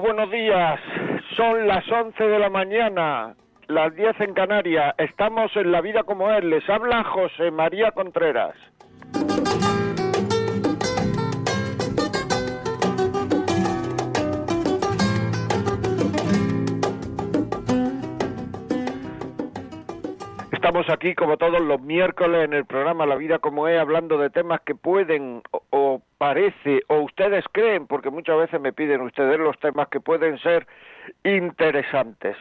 Buenos días. Son las 11 de la mañana, las 10 en Canarias. Estamos en La Vida como es. Les habla José María Contreras. Estamos aquí como todos los miércoles en el programa La Vida como es, hablando de temas que pueden o, o parece o ustedes creen, porque muchas veces me piden ustedes los temas que pueden ser interesantes.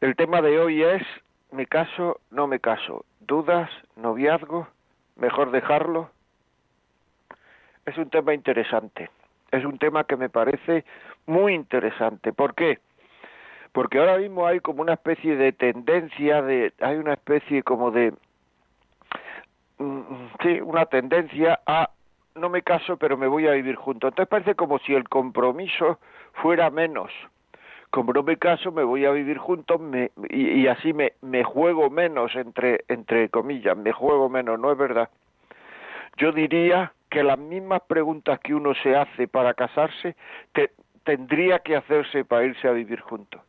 El tema de hoy es me caso, no me caso, dudas, noviazgo, mejor dejarlo. Es un tema interesante, es un tema que me parece muy interesante. ¿Por qué? Porque ahora mismo hay como una especie de tendencia, de, hay una especie como de, mm, sí, una tendencia a no me caso, pero me voy a vivir junto. Entonces parece como si el compromiso fuera menos. Como no me caso, me voy a vivir juntos me, y, así me, me juego menos, entre, entre comillas, me juego menos, ¿no es verdad? Yo diría que las mismas preguntas que uno se hace para casarse te, tendría que hacerse para irse a vivir juntos,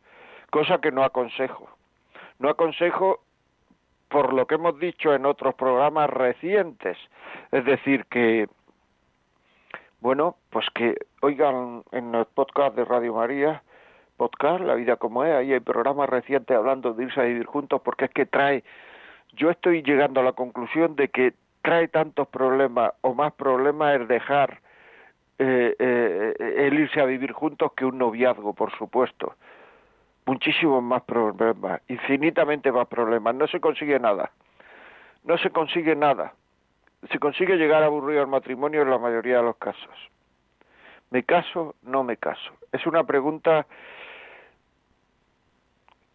cosa que no aconsejo. No aconsejo por lo que hemos dicho en otros programas recientes, es decir, que bueno, pues que oigan en el podcast de Radio María, podcast La vida como es, ahí hay programas recientes hablando de irse a vivir juntos porque es que trae, yo estoy llegando a la conclusión de que trae tantos problemas o más problemas el dejar eh, eh, el irse a vivir juntos que un noviazgo, por supuesto. Muchísimos más problemas, infinitamente más problemas. No se consigue nada. No se consigue nada se consigue llegar a aburrir al matrimonio en la mayoría de los casos. ¿Me caso? No me caso. Es una pregunta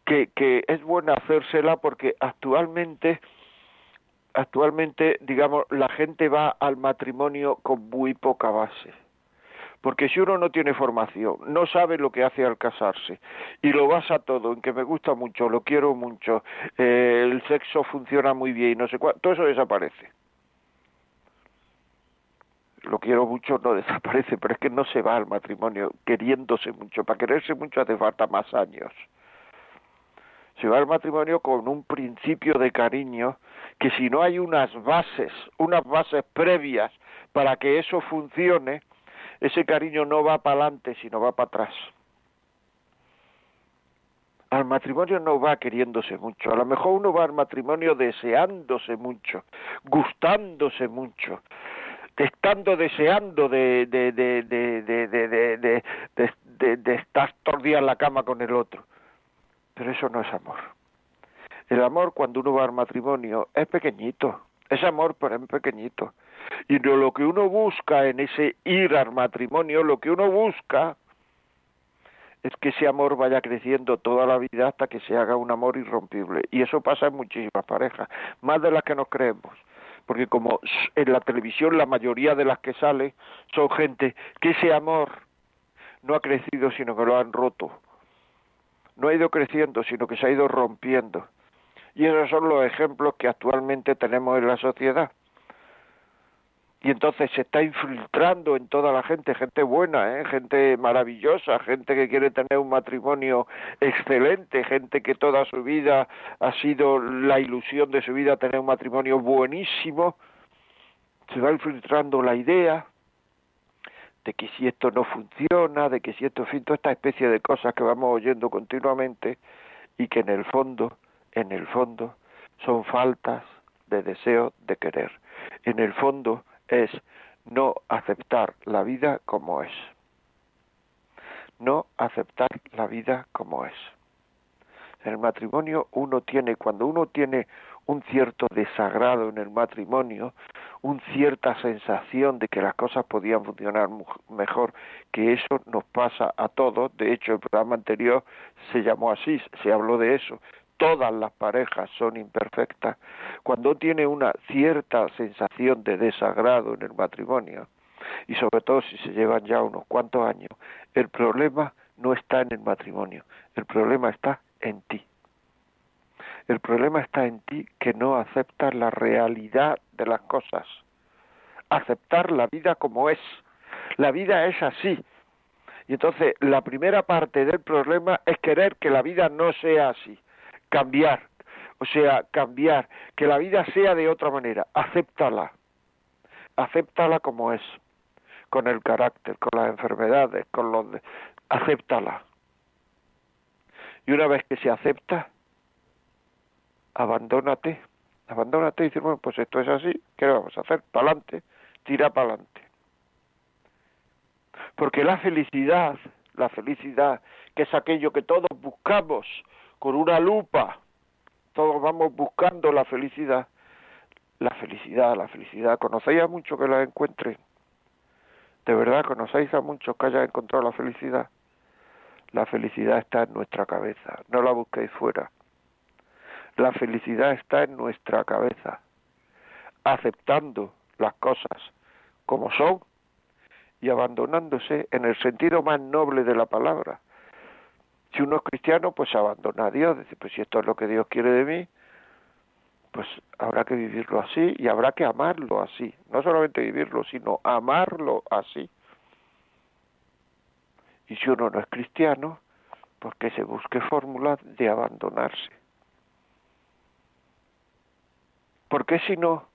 que, que es buena hacérsela porque actualmente, actualmente, digamos, la gente va al matrimonio con muy poca base. Porque si uno no tiene formación, no sabe lo que hace al casarse y lo basa todo en que me gusta mucho, lo quiero mucho, eh, el sexo funciona muy bien y no sé cuánto, todo eso desaparece lo quiero mucho no desaparece, pero es que no se va al matrimonio queriéndose mucho. Para quererse mucho hace falta más años. Se va al matrimonio con un principio de cariño que si no hay unas bases, unas bases previas para que eso funcione, ese cariño no va para adelante, sino va para atrás. Al matrimonio no va queriéndose mucho, a lo mejor uno va al matrimonio deseándose mucho, gustándose mucho, estando deseando de, de, de, de estar todo el día en la cama con el otro. Pero eso no es amor. El amor cuando uno va al matrimonio es pequeñito, es amor pero es pequeñito y lo que uno busca en ese ir al matrimonio, lo que uno busca es que ese amor vaya creciendo toda la vida hasta que se haga un amor irrompible. Y eso pasa en muchísimas parejas, más de las que nos creemos. Porque como en la televisión la mayoría de las que sale son gente que ese amor no ha crecido sino que lo han roto. No ha ido creciendo sino que se ha ido rompiendo. Y esos son los ejemplos que actualmente tenemos en la sociedad y entonces se está infiltrando en toda la gente, gente buena, ¿eh? gente maravillosa, gente que quiere tener un matrimonio excelente, gente que toda su vida ha sido la ilusión de su vida tener un matrimonio buenísimo, se va infiltrando la idea de que si esto no funciona, de que si esto, en fin, toda esta especie de cosas que vamos oyendo continuamente y que en el fondo, en el fondo, son faltas de deseo de querer. En el fondo, es no aceptar la vida como es. No aceptar la vida como es. En el matrimonio uno tiene, cuando uno tiene un cierto desagrado en el matrimonio, una cierta sensación de que las cosas podían funcionar mejor, que eso nos pasa a todos. De hecho, el programa anterior se llamó así, se habló de eso. Todas las parejas son imperfectas. Cuando tiene una cierta sensación de desagrado en el matrimonio, y sobre todo si se llevan ya unos cuantos años, el problema no está en el matrimonio, el problema está en ti. El problema está en ti que no aceptas la realidad de las cosas. Aceptar la vida como es. La vida es así. Y entonces la primera parte del problema es querer que la vida no sea así. Cambiar. O sea, cambiar. Que la vida sea de otra manera. Acéptala. Acéptala como es. Con el carácter, con las enfermedades, con los... Acéptala. Y una vez que se acepta, abandónate, abandónate y decir, bueno, pues esto es así, ¿qué vamos a hacer? Para adelante, tira para adelante. Porque la felicidad, la felicidad, que es aquello que todos buscamos con una lupa, todos vamos buscando la felicidad, la felicidad, la felicidad, conocéis a muchos que la encuentren, de verdad conocéis a muchos que hayan encontrado la felicidad, la felicidad está en nuestra cabeza, no la busquéis fuera, la felicidad está en nuestra cabeza, aceptando las cosas como son y abandonándose en el sentido más noble de la palabra. Si uno es cristiano, pues abandona a Dios, dice, pues si esto es lo que Dios quiere de mí, pues habrá que vivirlo así y habrá que amarlo así. No solamente vivirlo, sino amarlo así. Y si uno no es cristiano, pues que se busque fórmulas de abandonarse. Porque si no,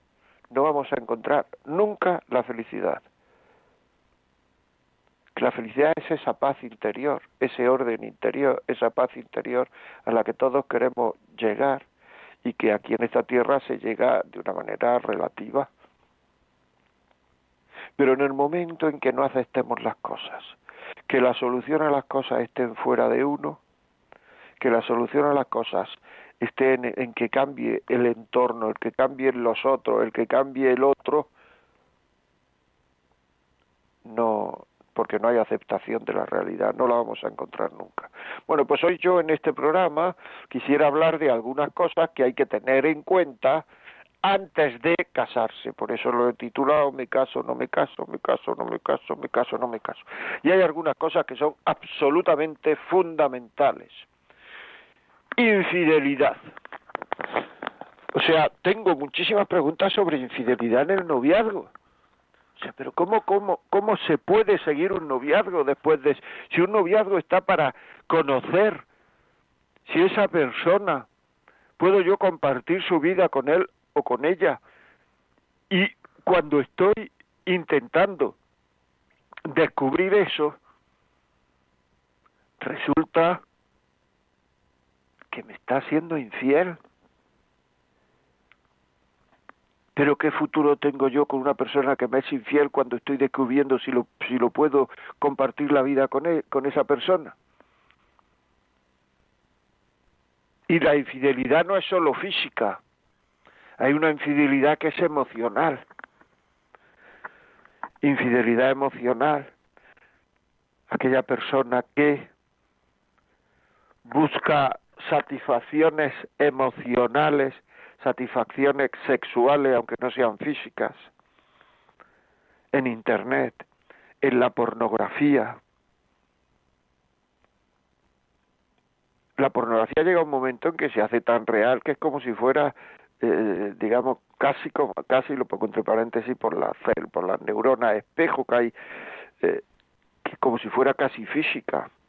no vamos a encontrar nunca la felicidad. La felicidad es esa paz interior, ese orden interior, esa paz interior a la que todos queremos llegar y que aquí en esta tierra se llega de una manera relativa. Pero en el momento en que no aceptemos las cosas, que la solución a las cosas estén fuera de uno, que la solución a las cosas esté en, que cambie el entorno, el que cambie los otros, el que cambie el otro, no, porque no hay aceptación de la realidad, no la vamos a encontrar nunca. Bueno, pues hoy yo en este programa quisiera hablar de algunas cosas que hay que tener en cuenta antes de casarse, por eso lo he titulado Me caso, no me caso, me caso, no me caso, me caso, no me caso. Y hay algunas cosas que son absolutamente fundamentales infidelidad. O sea, tengo muchísimas preguntas sobre infidelidad en el noviazgo. Pero ¿cómo, cómo, cómo se puede seguir un noviazgo después de... Si un noviazgo está para conocer si esa persona puedo yo compartir su vida con él o con ella. Y cuando estoy intentando descubrir eso, resulta que me está siendo infiel. Pero qué futuro tengo yo con una persona que me es infiel cuando estoy descubriendo si lo, si lo puedo compartir la vida con, con esa persona. Y la infidelidad no es solo física, hay una infidelidad que es emocional. Infidelidad emocional. Aquella persona que busca satisfacciones emocionales, satisfacciones sexuales, aunque no sean físicas, en Internet, en la pornografía. La pornografía llega a un momento en que se hace tan real que es como si fuera, eh, digamos, casi como, casi lo pongo entre paréntesis por la por la neurona espejo que hay, eh, que como si fuera casi física es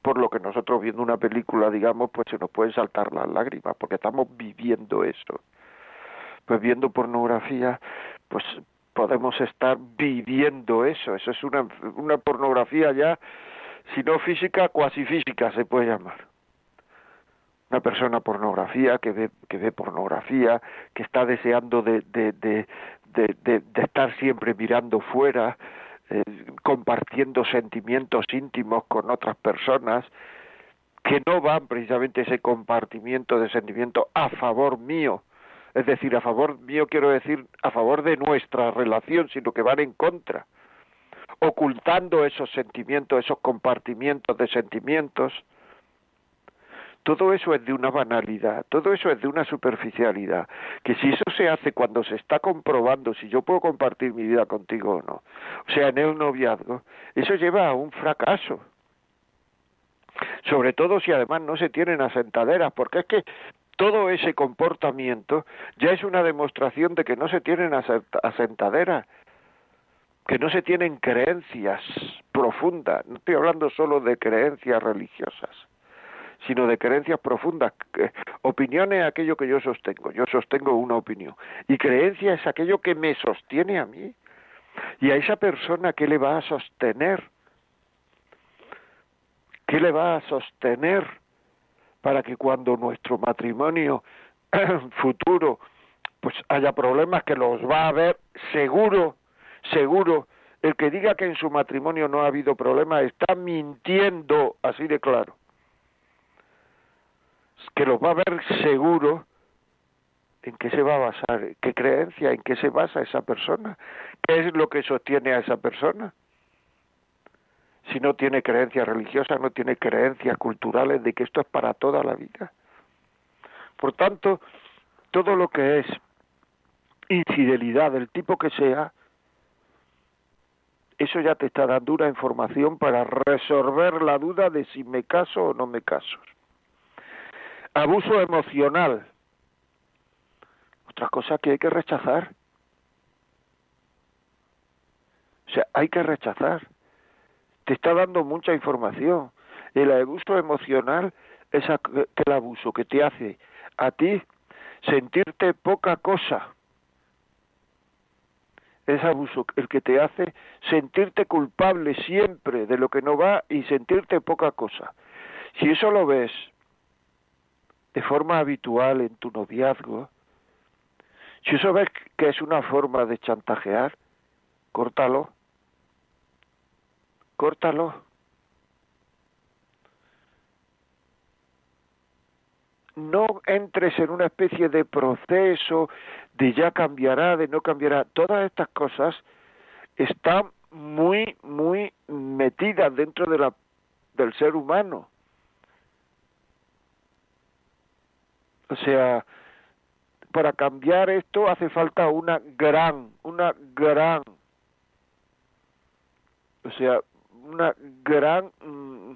por lo que nosotros viendo una película, digamos, pues se nos pueden saltar las lágrimas, porque estamos viviendo eso. Pues viendo pornografía, pues podemos estar viviendo eso. Eso es una, una pornografía ya, si no física, cuasi física se puede llamar. Una persona pornografía que ve, que ve pornografía, que está deseando de, de, de, de estar siempre mirando fuera, eh, compartiendo sentimientos íntimos con otras personas que no van precisamente ese compartimiento de sentimientos a favor mío, Es decir, a favor mío quiero decir a favor de nuestra relación, sino que van en contra, ocultando esos sentimientos, esos compartimientos de sentimientos. Todo eso es de una banalidad, todo eso es de una superficialidad, que si eso se hace cuando se está comprobando si yo puedo compartir mi vida contigo o no, o sea, en el noviazgo, eso lleva a un fracaso. Sobre todo si además no se tienen asentaderas, porque es que todo ese comportamiento ya es una demostración de que no se tienen asentaderas, que no se tienen creencias profundas, no estoy hablando solo de creencias religiosas, sino de creencias profundas. Opinión es aquello que yo sostengo, yo sostengo una opinión, y creencia es aquello que me sostiene a mí, y a esa persona que le va a sostener ¿Qué le va a sostener para que cuando nuestro matrimonio futuro pues haya problemas que los va a haber seguro, seguro, el que diga que en su matrimonio no ha habido problemas está mintiendo así de claro. Que los va a ver seguro en qué se va a basar, qué creencia, en qué se basa esa persona, qué es lo que sostiene a esa persona si no tiene creencias religiosas, no tiene creencias culturales de que esto es para toda la vida. Por tanto, todo lo que es infidelidad del tipo que sea, eso ya te está dando una información para resolver la duda de si me caso o no me caso. Abuso emocional. Otra cosa que hay que rechazar. O sea, hay que rechazar te está dando mucha información. El abuso emocional es el abuso que te hace a ti sentirte poca cosa. Es abuso el que te hace sentirte culpable siempre de lo que no va y sentirte poca cosa. Si eso lo ves de forma habitual en tu noviazgo, si eso ves que es una forma de chantajear, córtalo córtalo. No entres en una especie de proceso de ya cambiará, de no cambiará. Todas estas cosas están muy, muy metidas dentro de la, del ser humano. O sea, para cambiar esto hace falta una gran, una gran, o sea, una gran mm,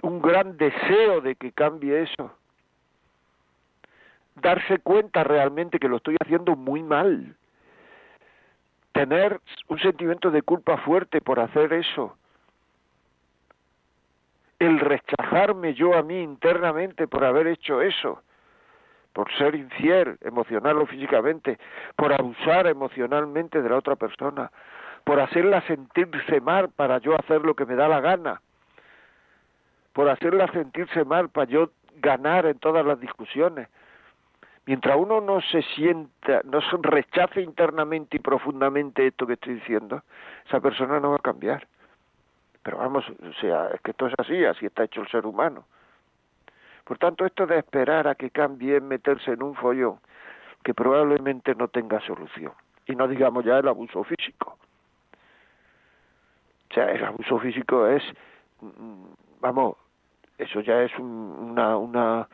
un gran deseo de que cambie eso. Darse cuenta realmente que lo estoy haciendo muy mal. Tener un sentimiento de culpa fuerte por hacer eso. El rechazarme yo a mí internamente por haber hecho eso por ser infiel emocional o físicamente, por abusar emocionalmente de la otra persona, por hacerla sentirse mal para yo hacer lo que me da la gana, por hacerla sentirse mal para yo ganar en todas las discusiones. Mientras uno no se sienta, no se rechace internamente y profundamente esto que estoy diciendo, esa persona no va a cambiar. Pero vamos, o sea, es que esto es así, así está hecho el ser humano. Por tanto, esto de esperar a que cambie, meterse en un follón que probablemente no tenga solución. Y no digamos ya el abuso físico. O sea, el abuso físico es, mm, vamos, eso ya es una, una,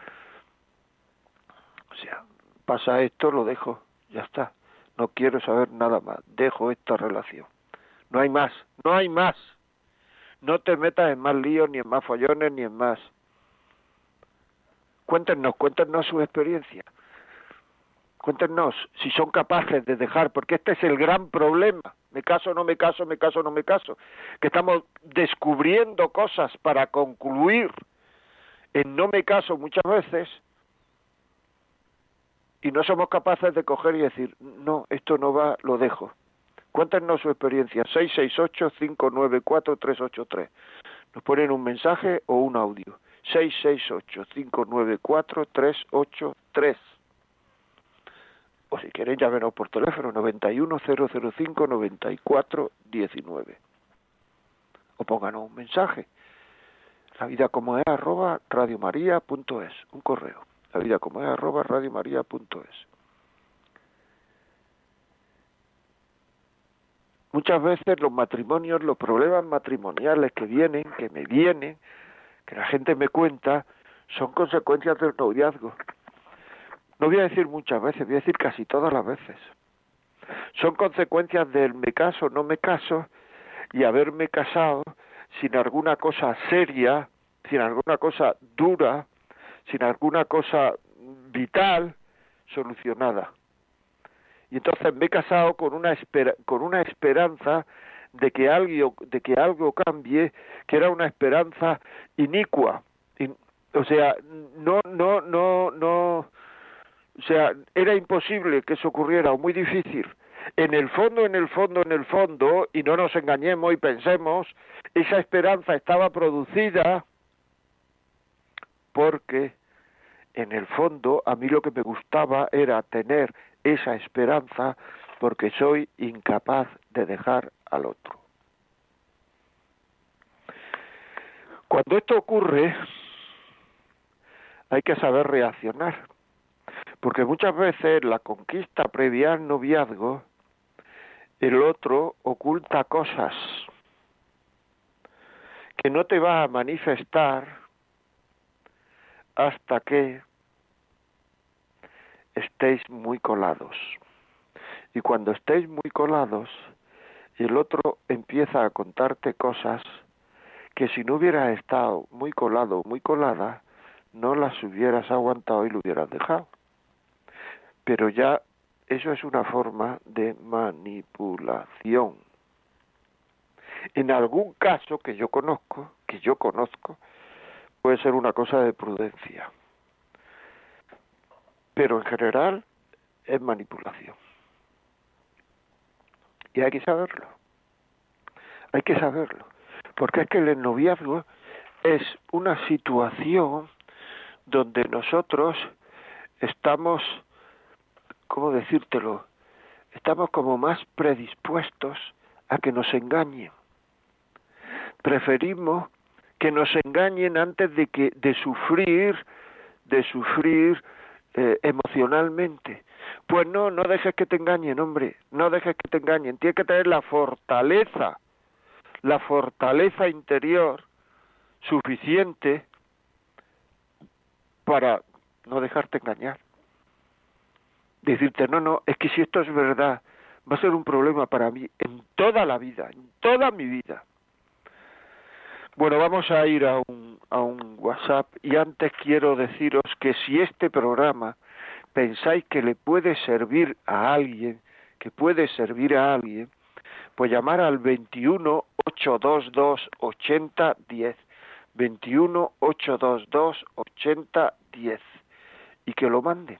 o sea, pasa esto, lo dejo, ya está. No quiero saber nada más, dejo esta relación. No hay más, no hay más. No te metas en más líos, ni en más follones, ni en más. Cuéntenos, cuéntenos su experiencia. Cuéntenos si son capaces de dejar, porque este es el gran problema me caso, no me caso, me caso, no me caso, que estamos descubriendo cosas para concluir en no me caso muchas veces y no somos capaces de coger y decir, no, esto no va, lo dejo. Cuéntenos su experiencia, 668-594-383. Nos ponen un mensaje o un audio, 668-594-383. O si queréis, llámenos por teléfono 91005-9419. O pónganos un mensaje. La vida como es arroba radiomaria.es. Un correo. La vida como es arroba radiomaria.es. Muchas veces los matrimonios, los problemas matrimoniales que vienen, que me vienen, que la gente me cuenta, son consecuencias del noviazgo. No voy a decir muchas veces, voy a decir casi todas las veces. Son consecuencias del me caso, no me caso, y haberme casado sin alguna cosa seria, sin alguna cosa dura, sin alguna cosa vital solucionada. Y entonces me he casado con una con una esperanza de que algo de que algo cambie, que era una esperanza inicua. o sea, no no no no o sea, era imposible que eso ocurriera o muy difícil. En el fondo, en el fondo, en el fondo, y no nos engañemos y pensemos, esa esperanza estaba producida porque en el fondo a mí lo que me gustaba era tener esa esperanza porque soy incapaz de dejar al otro. Cuando esto ocurre, hay que saber reaccionar, porque muchas veces la conquista previa al noviazgo, el otro oculta cosas que no te va a manifestar hasta que estéis muy colados. Y cuando estéis muy colados, el otro empieza a contarte cosas que si no hubieras estado muy colado muy colada, no las hubieras aguantado y lo hubieras dejado. Pero ya eso es una forma de manipulación. En algún caso que yo conozco, que yo conozco, puede ser una cosa de prudencia. Pero en general es manipulación. Y hay que saberlo. Hay que saberlo. Porque es que el noviazgo es una situación donde nosotros estamos, ¿cómo decírtelo? Estamos como más predispuestos a que nos engañen. Preferimos que nos engañen antes de que de sufrir de sufrir eh, emocionalmente. Pues no no dejes que te engañen hombre no dejes que te engañen. Tienes que tener la fortaleza la fortaleza interior suficiente para no dejarte engañar. Decirte no no es que si esto es verdad va a ser un problema para mí en toda la vida en toda mi vida bueno, vamos a ir a un, a un WhatsApp y antes quiero deciros que si este programa pensáis que le puede servir a alguien, que puede servir a alguien, pues llamar al 21 822 8010, 21 822 8010 y que lo manden,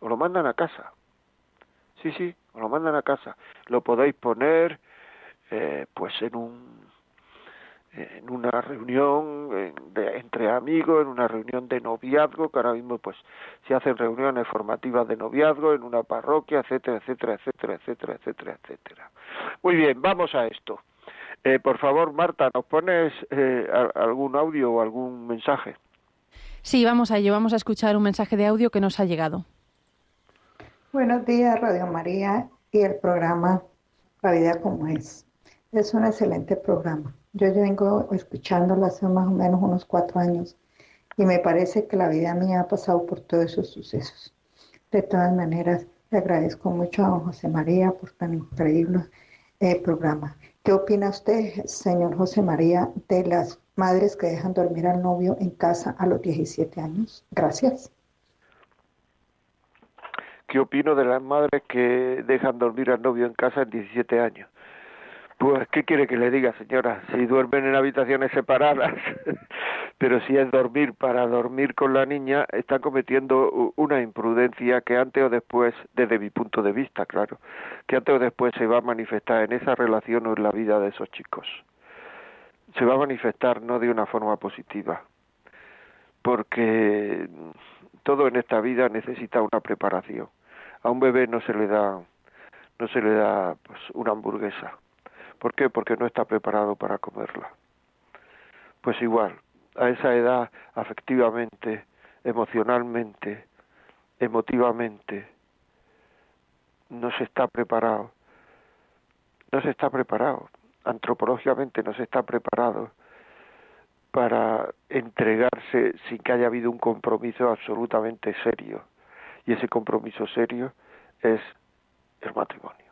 o lo mandan a casa. Sí, sí, o lo mandan a casa. Lo podéis poner eh, pues en un en una reunión de, entre amigos, en una reunión de noviazgo, que ahora mismo pues se hacen reuniones formativas de noviazgo en una parroquia, etcétera, etcétera, etcétera, etcétera, etcétera, etcétera. Muy bien, vamos a esto. Eh, por favor, Marta, ¿nos pones eh, algún audio o algún mensaje? Sí, vamos a ello. Vamos a escuchar un mensaje de audio que nos ha llegado. Buenos días, Radio María y el programa La Vida como es. Es un excelente programa. Yo, vengo escuchándolo hace más o menos unos cuatro años y me parece que la vida mía ha pasado por todos esos sucesos. De todas maneras, le agradezco mucho a José María por tan increíble eh, programa. ¿Qué opina usted, señor José María, de las madres que dejan dormir al novio en casa a los 17 años? Gracias. ¿Qué opino de las madres que dejan dormir al novio en casa en 17 años? Pues, ¿qué quiere que le diga, señora? Si duermen en habitaciones separadas, pero si es dormir para dormir con la niña, están cometiendo una imprudencia que antes o después, desde mi punto de vista, claro, que antes o después se va a manifestar en esa relación o en la vida de esos chicos. Se va a manifestar no de una forma positiva, porque todo en esta vida necesita una preparación. A un bebé no se le da no se le da pues una hamburguesa ¿Por qué? Porque no está preparado para comerla. Pues igual, a esa edad, afectivamente, emocionalmente, emotivamente, no se está preparado. no se está preparado, antropológicamente no se está preparado para entregarse sin que haya habido un compromiso absolutamente serio. Y ese compromiso serio es el matrimonio.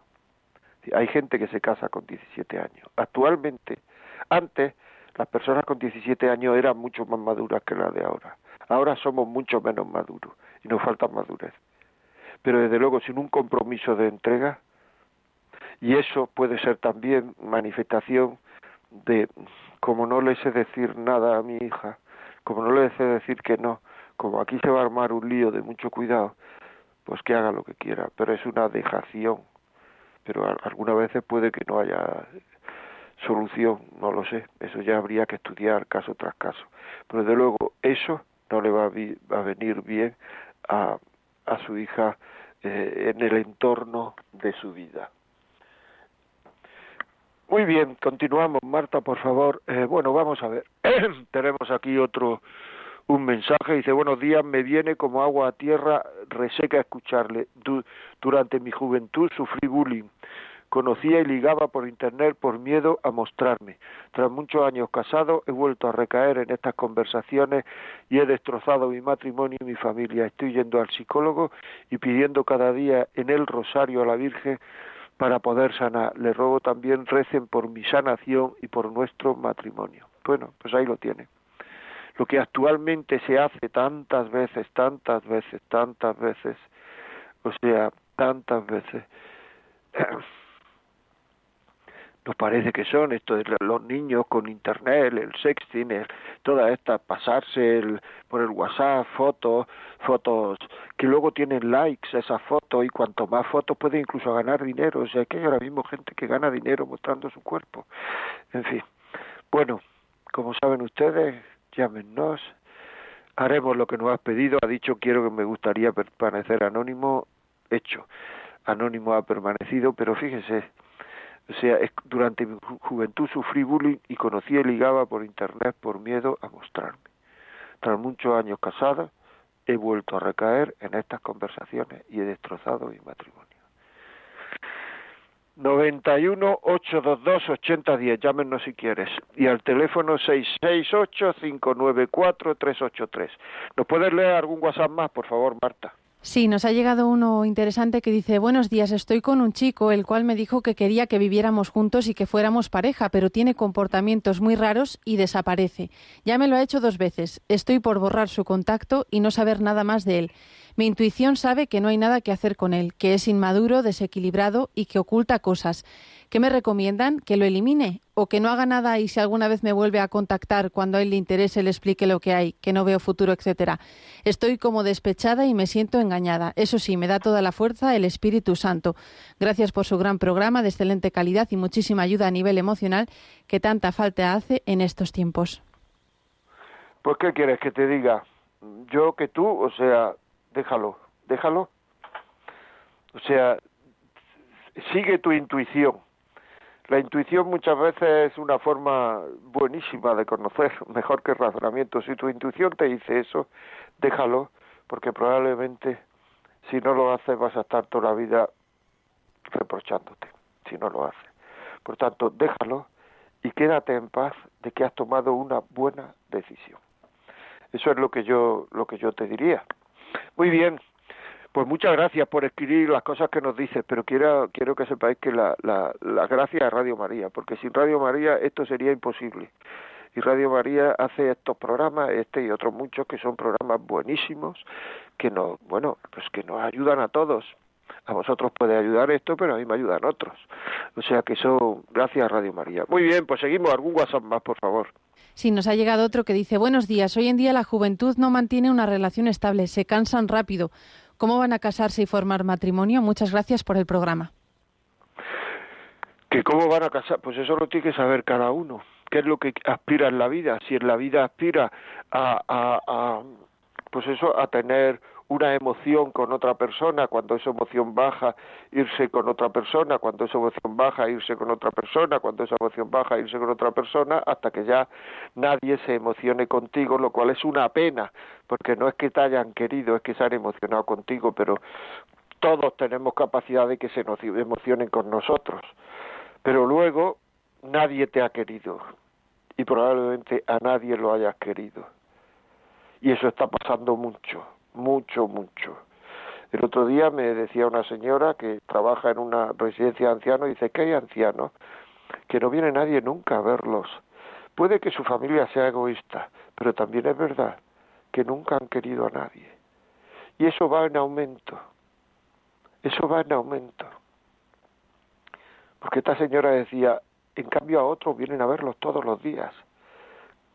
Hay gente que se casa con 17 años. Actualmente, antes, las personas con 17 años eran mucho más maduras que las de ahora. Ahora somos mucho menos maduros y nos falta madurez. Pero desde luego, sin un compromiso de entrega, y eso puede ser también manifestación de como no le sé decir nada a mi hija, como no le sé decir que no, como aquí se va a armar un lío de mucho cuidado, pues que haga lo que quiera, pero es una dejación. Pero algunas veces puede que no haya solución, no lo sé, eso ya habría que estudiar caso tras caso. Pero desde luego eso no le va a, venir bien a, a su hija eh, en el entorno de su vida. Muy bien, continuamos. Marta, por favor. Eh, bueno, vamos a ver. Tenemos aquí otro un mensaje. Dice, buenos días, me viene como agua a tierra reseca escucharle. durante mi juventud sufrí bullying. Conocía y ligaba por internet por miedo a mostrarme. Tras muchos años casado he vuelto a recaer en estas conversaciones y he destrozado mi matrimonio y mi familia. Estoy yendo al psicólogo y pidiendo cada día en el rosario a la Virgen para poder sanar. Le ruego también recen por mi sanación y por nuestro matrimonio. Bueno, pues ahí lo tiene. Lo que actualmente se hace tantas veces, tantas veces, tantas veces, o sea, tantas veces, nos parece que son esto de los niños con internet, el sexting, el, toda esta, pasarse el, por el WhatsApp, fotos, fotos que luego tienen likes esas fotos y cuanto más fotos puede incluso ganar dinero, o sea que hay ahora mismo gente que gana dinero mostrando su cuerpo, en fin. Bueno, como saben ustedes, llámenos, haremos lo que nos has pedido, ha dicho quiero que me gustaría permanecer anónimo, hecho, anónimo ha permanecido, pero fíjese, o sea, durante mi juventud sufrí bullying y conocí y ligaba por internet por miedo a mostrarme. Tras muchos años casada, he vuelto a recaer en estas conversaciones y he destrozado mi matrimonio. 91 822 8010, llámenos si quieres. Y al teléfono 668 594 383. ¿Nos puedes leer algún WhatsApp más, por favor, Marta? Sí, nos ha llegado uno interesante que dice, buenos días, estoy con un chico, el cual me dijo que quería que viviéramos juntos y que fuéramos pareja, pero tiene comportamientos muy raros y desaparece. Ya me lo ha hecho dos veces. Estoy por borrar su contacto y no saber nada más de él. Mi intuición sabe que no hay nada que hacer con él, que es inmaduro, desequilibrado y que oculta cosas. ¿Qué me recomiendan? ¿Que lo elimine? ¿O que no haga nada y si alguna vez me vuelve a contactar cuando a él le interese le explique lo que hay, que no veo futuro, etcétera? Estoy como despechada y me siento engañada. Eso sí, me da toda la fuerza el Espíritu Santo. Gracias por su gran programa de excelente calidad y muchísima ayuda a nivel emocional que tanta falta hace en estos tiempos. Pues, ¿qué quieres que te diga? Yo que tú, o sea, déjalo, déjalo. O sea, sigue tu intuición. La intuición muchas veces es una forma buenísima de conocer, mejor que el razonamiento. Si tu intuición te dice eso, déjalo, porque probablemente si no lo haces vas a estar toda la vida reprochándote, si no lo haces. Por tanto, déjalo y quédate en paz de que has tomado una buena decisión. Eso es lo que yo lo que yo te diría. Muy bien, pues muchas gracias por escribir las cosas que nos dices, pero quiero, quiero que sepáis que la, la, la gracia es Radio María, porque sin Radio María esto sería imposible. Y Radio María hace estos programas, este y otros muchos, que son programas buenísimos, que nos, bueno, pues que nos ayudan a todos. A vosotros puede ayudar esto, pero a mí me ayudan otros. O sea que eso, gracias a Radio María. Muy bien, pues seguimos. ¿Algún WhatsApp más, por favor? Sí, nos ha llegado otro que dice, buenos días, hoy en día la juventud no mantiene una relación estable, se cansan rápido. ¿Cómo van a casarse y formar matrimonio? Muchas gracias por el programa. ¿Que cómo van a casar? Pues eso lo tiene que saber cada uno. ¿Qué es lo que aspira en la vida? Si en la vida aspira a, a, a pues eso, a tener una emoción con otra persona, cuando esa emoción baja, irse con otra persona, cuando esa emoción baja, irse con otra persona, cuando esa emoción baja, irse con otra persona, hasta que ya nadie se emocione contigo, lo cual es una pena, porque no es que te hayan querido, es que se han emocionado contigo, pero todos tenemos capacidad de que se emocionen con nosotros. pero luego nadie te ha querido y probablemente a nadie lo hayas querido. Y eso está pasando mucho, mucho, mucho. El otro día me decía una señora que trabaja en una residencia de ancianos dice que hay ancianos que no viene nadie nunca a verlos. Puede que su familia sea egoísta, pero también es verdad que nunca han querido a nadie. Y eso va en aumento. Eso va en aumento. Porque esta señora decía, en cambio a otros vienen a verlos todos los días.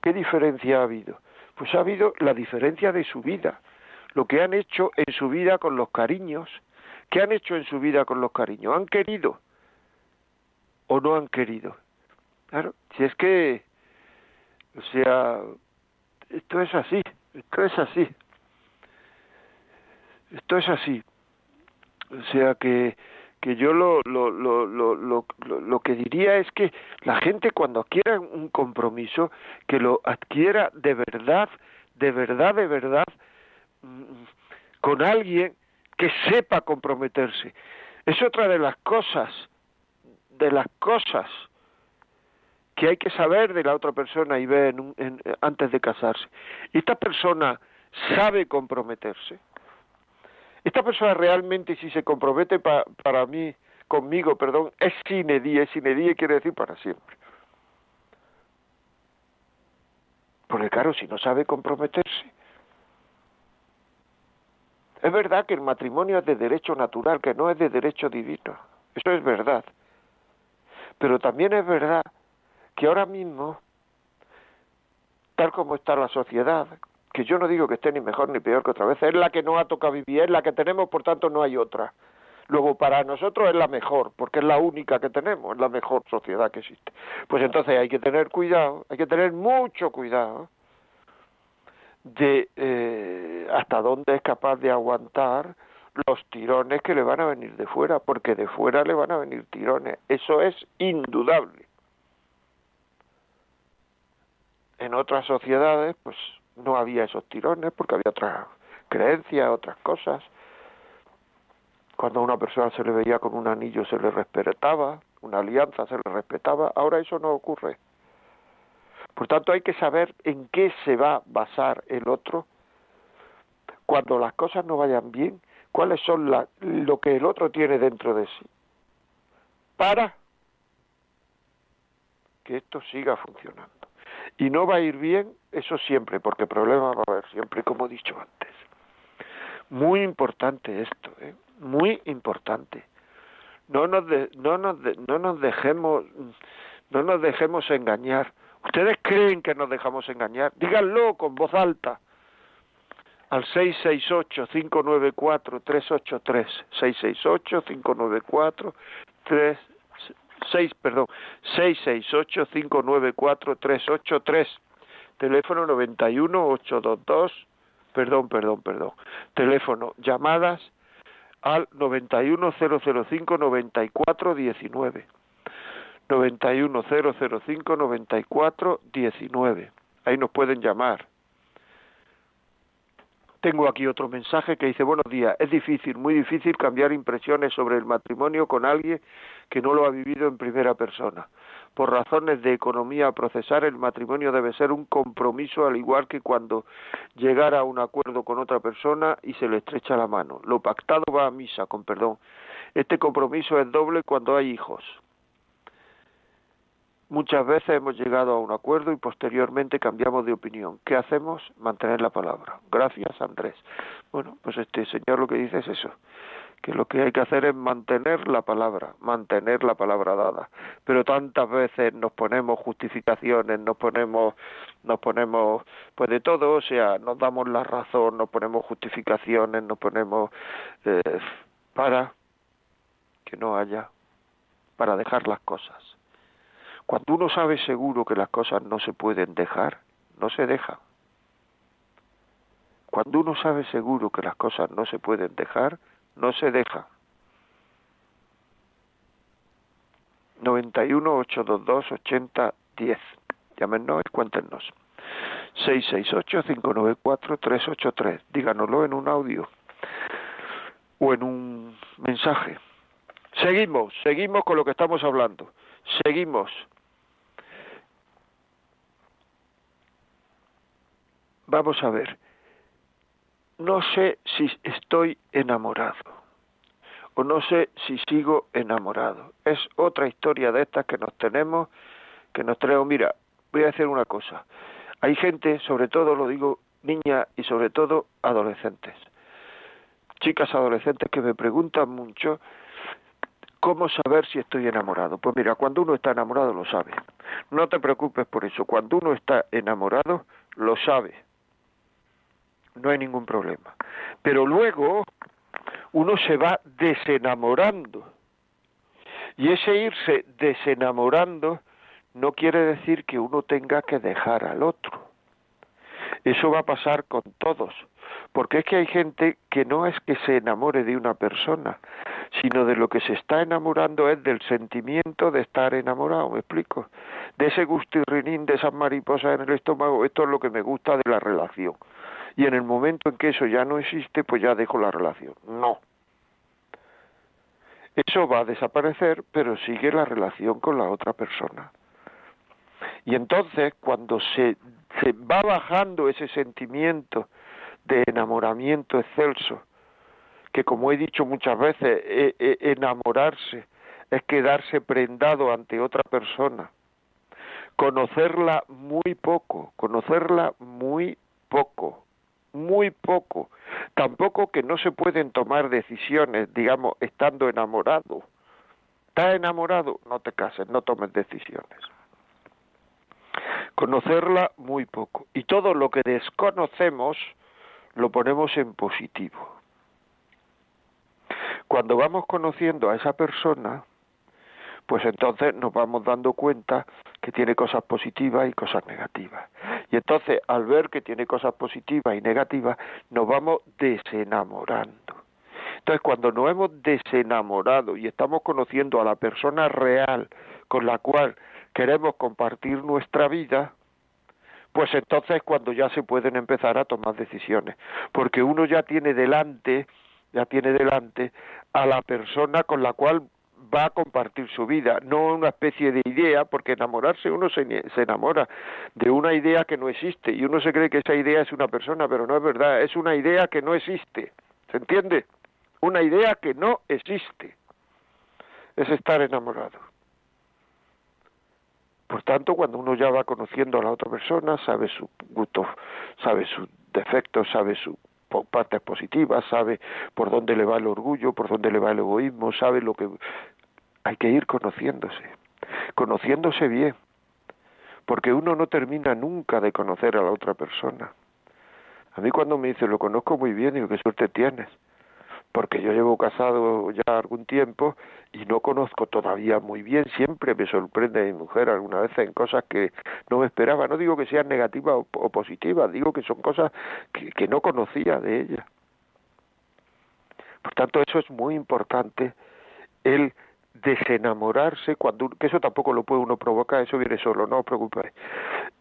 ¿Qué diferencia ha habido? Pues ha habido la diferencia de su vida, lo que han hecho en su vida con los cariños. ¿Qué han hecho en su vida con los cariños? ¿Han querido o no han querido? Claro, si es que, o sea, esto es así, esto es así. Esto es así. O sea que que yo lo, lo, lo, lo, lo, que diría es que la gente cuando adquiera un compromiso, que lo adquiera de verdad, de verdad, de verdad, con alguien que sepa comprometerse. Es otra de las cosas, de las cosas que hay que saber de la otra persona y ver antes de casarse. Y esta persona sabe comprometerse esta persona realmente si se compromete para mí, conmigo, perdón, es sine die, sine die quiere decir para siempre. Porque claro, si no sabe comprometerse. Es verdad que el matrimonio es de derecho natural, que no es de derecho divino. Eso es verdad. Pero también es verdad que ahora mismo, tal como está la sociedad, que yo no digo que esté ni mejor ni peor que otra vez, es la que nos ha tocado vivir, es la que tenemos, por tanto no hay otra. Luego para nosotros es la mejor, porque es la única que tenemos, es la mejor sociedad que existe. Pues entonces hay que tener cuidado, hay que tener mucho cuidado de eh, hasta dónde es capaz de aguantar los tirones que le van a venir de fuera, porque de fuera le van a venir tirones, eso es indudable. En otras sociedades, pues no había esos tirones porque había otras creencias, otras cosas. Cuando a una persona se le veía con un anillo se le respetaba, una alianza se le respetaba, ahora eso no ocurre. Por tanto, hay que saber en qué se va a basar el otro cuando las cosas no vayan bien, cuáles son lo que el otro tiene dentro de sí, para que esto siga funcionando. Y no va a ir bien, eso siempre, porque problemas va a haber siempre, como he dicho antes. Muy importante esto, ¿eh? muy importante. No nos, no, nos no nos dejemos no nos dejemos engañar. ¿Ustedes creen que nos dejamos engañar? Díganlo con voz alta al 668-594-383. 668-594-383. 6, perdón, 668-594-383, teléfono 91-822, perdón, perdón, perdón, teléfono, llamadas al 91-005-9419, 91-005-9419, ahí nos pueden llamar. Tengo aquí otro mensaje que dice, buenos días, es difícil, muy difícil cambiar impresiones sobre el matrimonio con alguien que no lo ha vivido en primera persona. Por razones de economía a procesar, el matrimonio debe ser un compromiso al igual que cuando llegara a un acuerdo con otra persona y se le estrecha la mano. Lo pactado va a misa, con perdón. Este compromiso es doble cuando hay hijos. Muchas veces hemos llegado a un acuerdo y posteriormente cambiamos de opinión. ¿Qué hacemos? Mantener la palabra. Gracias, Andrés. Bueno, pues este señor lo que dice es eso, que lo que hay que hacer es mantener la palabra, mantener la palabra dada. Pero tantas veces nos ponemos justificaciones, nos ponemos, nos ponemos, pues de todo, o sea, nos damos la razón, nos ponemos justificaciones, nos ponemos eh, para que no haya, para dejar las cosas. Cuando uno sabe seguro que las cosas no se pueden dejar, no se deja. Cuando uno sabe seguro que las cosas no se pueden dejar, no se deja. 91 822 8010. Llámenos y cuéntenos. 668 594 383. Díganoslo en un audio o en un mensaje. Seguimos, seguimos con lo que estamos hablando. Seguimos. Vamos a ver. No sé si estoy enamorado o no sé si sigo enamorado. Es otra historia de estas que nos tenemos, que nos traemos. Mira, voy a decir una cosa. Hay gente, sobre todo lo digo niñas y sobre todo adolescentes, chicas adolescentes que me preguntan mucho cómo saber si estoy enamorado. Pues mira, cuando uno está enamorado lo sabe. No te preocupes por eso. Cuando uno está enamorado lo sabe. No hay ningún problema. Pero luego uno se va desenamorando. Y ese irse desenamorando no quiere decir que uno tenga que dejar al otro. Eso va a pasar con todos, porque es que hay gente que no es que se enamore de una persona, sino de lo que se está enamorando es del sentimiento de estar enamorado, ¿me explico? De ese gustirrinín, de esas mariposas en el estómago, esto es lo que me gusta de la relación. Y en el momento en que eso ya no existe, pues ya dejo la relación. No. Eso va a desaparecer, pero sigue la relación con la otra persona. Y entonces, cuando se, va bajando ese sentimiento de enamoramiento excelso, que como he dicho muchas veces, e, e, enamorarse es quedarse prendado ante otra persona, conocerla muy poco, conocerla muy poco, muy poco. Tampoco que no se pueden tomar decisiones, digamos, estando enamorado. ¿Estás enamorado? No te cases, no tomes decisiones conocerla muy poco. Y todo lo que desconocemos lo ponemos en positivo. Cuando vamos conociendo a esa persona, pues entonces nos vamos dando cuenta que tiene cosas positivas y cosas negativas. Y entonces, al ver que tiene cosas positivas y negativas, nos vamos desenamorando. Entonces, cuando nos hemos desenamorado y estamos conociendo a la persona real con la cual queremos compartir nuestra vida, pues entonces cuando ya se pueden empezar a tomar decisiones, porque uno ya tiene delante, ya tiene delante a la persona con la cual va a compartir su vida, no una especie de idea, porque enamorarse uno se, enamora de una idea que no existe y uno se cree que esa idea es una persona, pero no es verdad, es una idea que no existe, ¿se entiende? Una idea que no existe, es estar enamorado. Por tanto, cuando uno ya va conociendo a la otra persona, sabe su gusto, sabe sus defectos, sabe sus partes positivas, sabe por dónde le va el orgullo, por dónde le va el egoísmo, sabe lo que hay que ir conociéndose, conociéndose bien, porque uno no termina nunca de conocer a la otra persona. A mí cuando me dice lo conozco muy bien, digo, qué suerte tienes porque yo llevo casado ya algún tiempo y no conozco todavía muy bien, siempre me sorprende mi mujer alguna vez en cosas que no me esperaba, no digo que sean negativas o, positivas, digo que son cosas que, que no conocía de ella. Por tanto, eso es muy importante, el desenamorarse cuando que eso tampoco lo puede uno provocar eso viene solo no os preocupéis.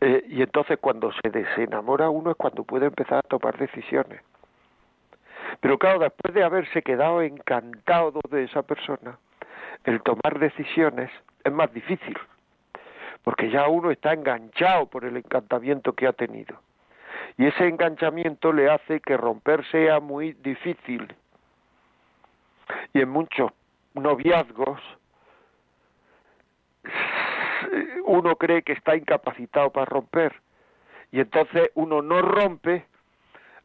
Eh, y entonces cuando se desenamora uno es cuando puede empezar a tomar decisiones pero claro, después de haberse quedado encantado de esa persona, el tomar decisiones es más difícil, porque ya uno está enganchado por el encantamiento que ha tenido. Y ese enganchamiento le hace que romper sea muy difícil. Y en muchos noviazgos uno cree que está incapacitado para romper. Y entonces uno no rompe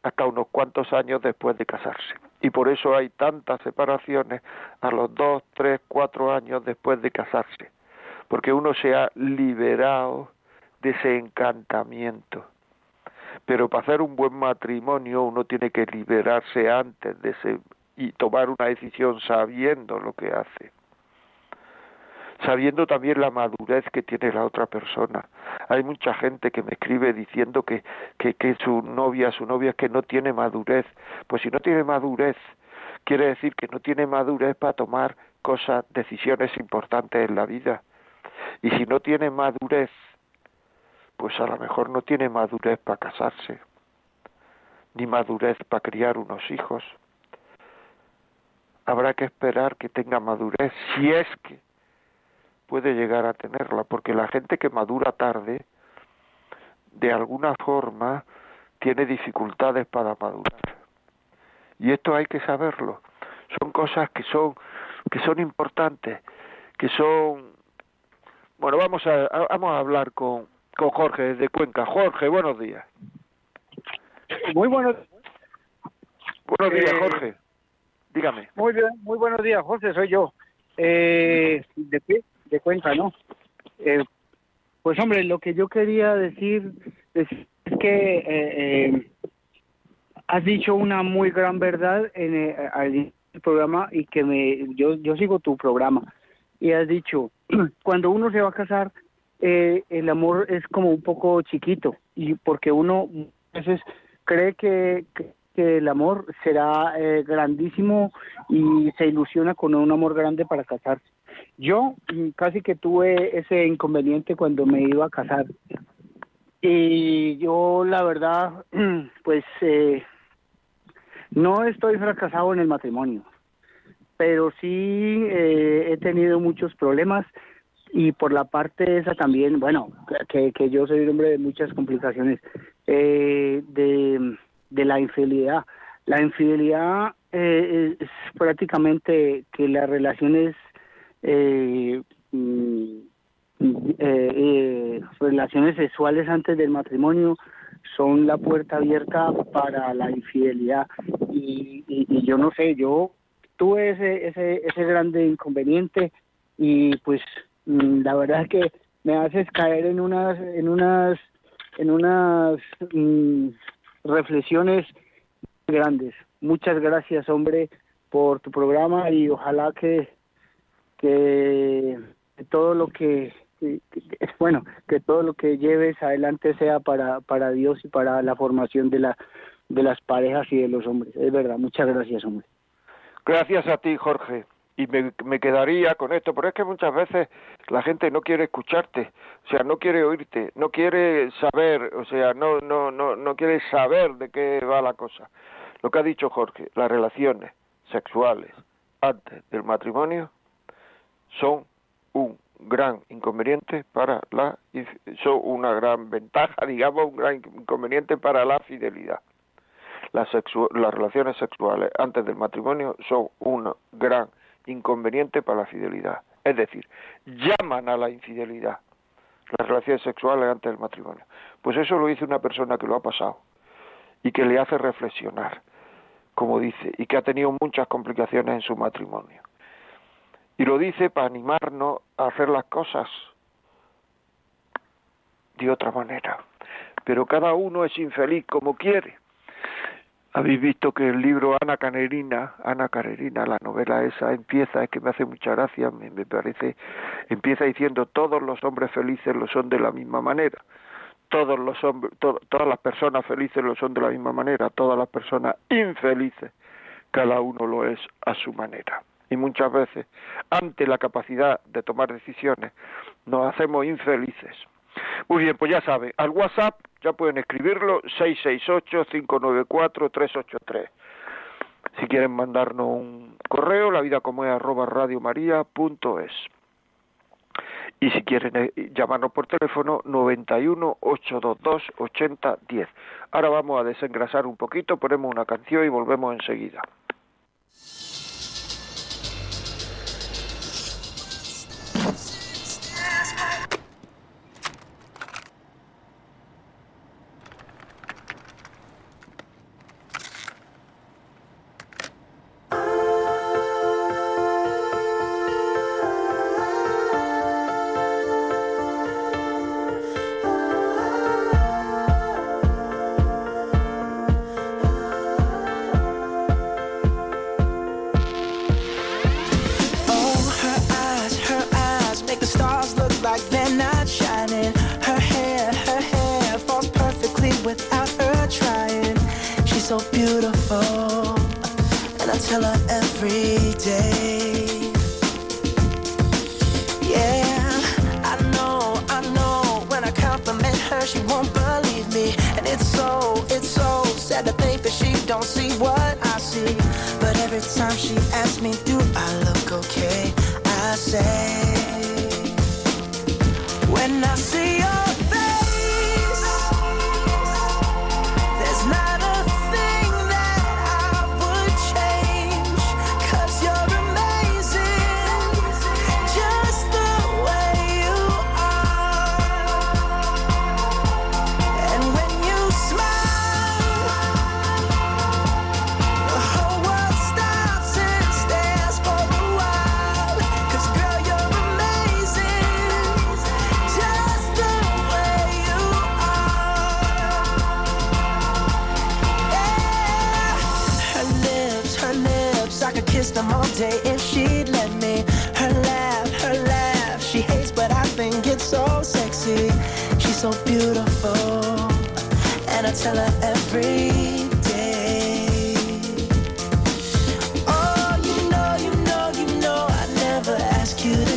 hasta unos cuantos años después de casarse. Y por eso hay tantas separaciones a los dos, tres, cuatro años después de casarse, porque uno se ha liberado de ese encantamiento. Pero para hacer un buen matrimonio uno tiene que liberarse antes de ese y tomar una decisión sabiendo lo que hace sabiendo también la madurez que tiene la otra persona. Hay mucha gente que me escribe diciendo que, que, su novia, su novia es que no tiene madurez. Pues si no tiene madurez, quiere decir que no tiene madurez para tomar cosas, decisiones importantes en la vida. Y si no tiene madurez, pues a lo mejor no tiene madurez para casarse, ni madurez para criar unos hijos. Habrá que esperar que tenga madurez, si es que puede llegar a tenerla, porque la gente que madura tarde, de alguna forma, tiene dificultades para madurar. Y esto hay que saberlo. Son cosas que son que son importantes, que son bueno, vamos a vamos a hablar con con Jorge desde Cuenca. Jorge, buenos días. Muy buenos Buenos días, eh, Jorge. Dígame. Muy bien, muy buenos días, Jorge, soy yo. Eh, de, de Cuenca, ¿no? Eh, pues hombre, lo que yo quería decir es, que eh, has dicho una muy gran verdad en el, programa y que me yo yo sigo tu programa y has dicho cuando uno se va a casar el amor es como un poco chiquito y porque uno a veces cree que que el amor será eh, grandísimo y se ilusiona con un amor grande para casarse. Yo mm, casi que tuve ese inconveniente cuando me iba a casar. Y yo la verdad, pues eh, no estoy fracasado en el matrimonio, pero sí eh, he tenido muchos problemas y por la parte esa también, bueno, que, que yo soy un hombre de muchas complicaciones, eh, de de la infidelidad. La infidelidad eh, es prácticamente que las relaciones eh, mm, eh, relaciones sexuales antes del matrimonio son la puerta abierta para la infidelidad y, yo no sé yo tuve ese ese ese grande inconveniente y pues mm, la verdad es que me haces caer en unas en unas en unas mm, reflexiones grandes. Muchas gracias, hombre, por tu programa y ojalá que, que todo lo que, bueno, que todo lo que lleves adelante sea para, para Dios y para la formación de la de las parejas y de los hombres. Es verdad, muchas gracias, hombre. Gracias a ti, Jorge y me, me, quedaría con esto, pero es que muchas veces la gente no quiere escucharte, o sea, no quiere oírte, no quiere saber, o sea, no, no, no, no quiere saber de qué va la cosa. Lo que ha dicho Jorge, las relaciones sexuales antes del matrimonio son un gran inconveniente para la son una gran ventaja, digamos, un gran inconveniente para la fidelidad. Las, las relaciones sexuales antes del matrimonio son un gran inconveniente para la fidelidad. Es decir, llaman a la infidelidad las relaciones sexuales antes del matrimonio. Pues eso lo dice una persona que lo ha pasado y que le hace reflexionar, como dice, y que ha tenido muchas complicaciones en su matrimonio. Y lo dice para animarnos a hacer las cosas de otra manera. Pero cada uno es infeliz como quiere. Habéis visto que el libro Ana Carerina, Ana Carerina, la novela esa empieza, es que me hace mucha gracia, me, parece, empieza diciendo todos los hombres felices lo son de la misma manera, todos los hombres, todas las personas felices lo son de la misma manera, todas las personas infelices, cada uno lo es a su manera. Y muchas veces, ante la capacidad de tomar decisiones, nos hacemos infelices. Muy bien, pues ya saben, al WhatsApp ya pueden escribirlo 668-594-383. Si quieren mandarnos un correo, la vida como es arroba radiomaria.es. Y si quieren eh, llamarnos por teléfono, 91 822 8010. Ahora vamos a desengrasar un poquito, ponemos una canción y volvemos enseguida.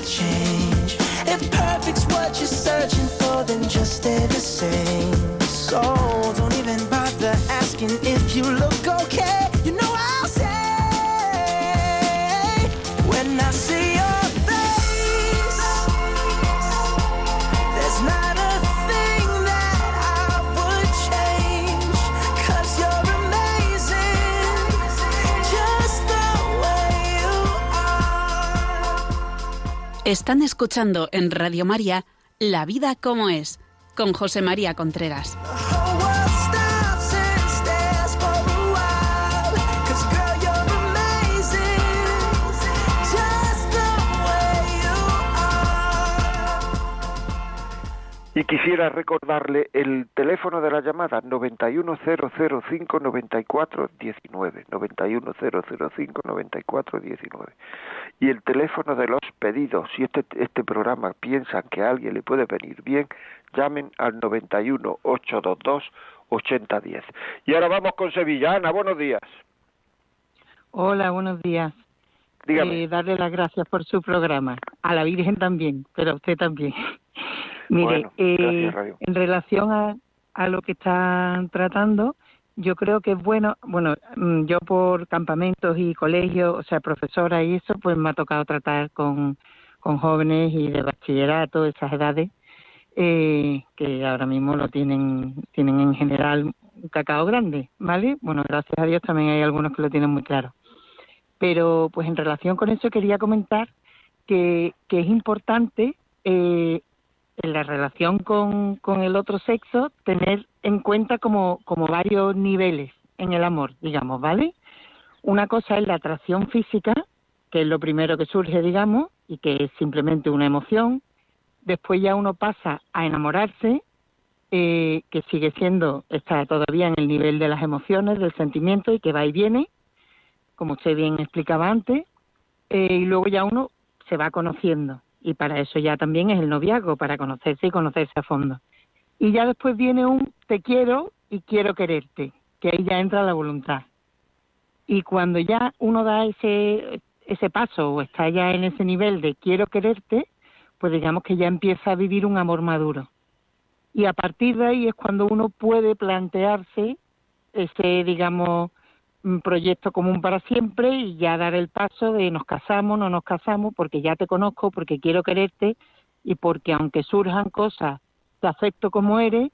Change. If perfect's what you're searching for, then just stay the same. Están escuchando en Radio María La vida como es, con José María Contreras. Y quisiera recordarle el teléfono de la llamada 910059419, 910059419. Y el teléfono de los pedidos, si este, este programa piensan que a alguien le puede venir bien, llamen al 918228010. Y ahora vamos con Sevilla. Ana, buenos días. Hola, buenos días. Dígame. Eh, darle las gracias por su programa. A la Virgen también, pero a usted también. Mire, Bueno, eh, gracias, en relación a, a lo que están tratando, yo creo que es bueno, bueno, mm, yo por campamentos y colegios, o sea, profesora y eso, pues me ha tocado tratar con, con jóvenes y de bachillerato, esas edades, eh, que ahora mismo lo tienen, tienen en general un cacao grande, ¿vale? Bueno, gracias a Dios también hay algunos que lo tienen muy claro. Pero pues en relación con eso quería comentar que, que es importante eh, la relación con, con el otro sexo tener en cuenta como, como varios niveles en el amor, digamos, ¿vale? Una cosa es la atracción física, que es lo primero que surge, digamos, y que es simplemente una emoción. Después ya uno pasa a enamorarse, eh, que sigue siendo, está todavía en el nivel de las emociones, del sentimiento y que va y viene, como usted bien explicaba antes, eh, y luego ya uno se va conociendo y para eso ya también es el noviazgo, para conocerse y conocerse a fondo. Y ya después viene un te quiero y quiero quererte, que ahí ya entra la voluntad. Y cuando ya uno da ese, ese paso o está ya en ese nivel de quiero quererte, pues digamos que ya empieza a vivir un amor maduro. Y a partir de ahí es cuando uno puede plantearse ese, digamos, un proyecto común para siempre y ya dar el paso de nos casamos, no nos casamos, porque ya te conozco, porque quiero quererte y porque aunque surjan cosas, te acepto como eres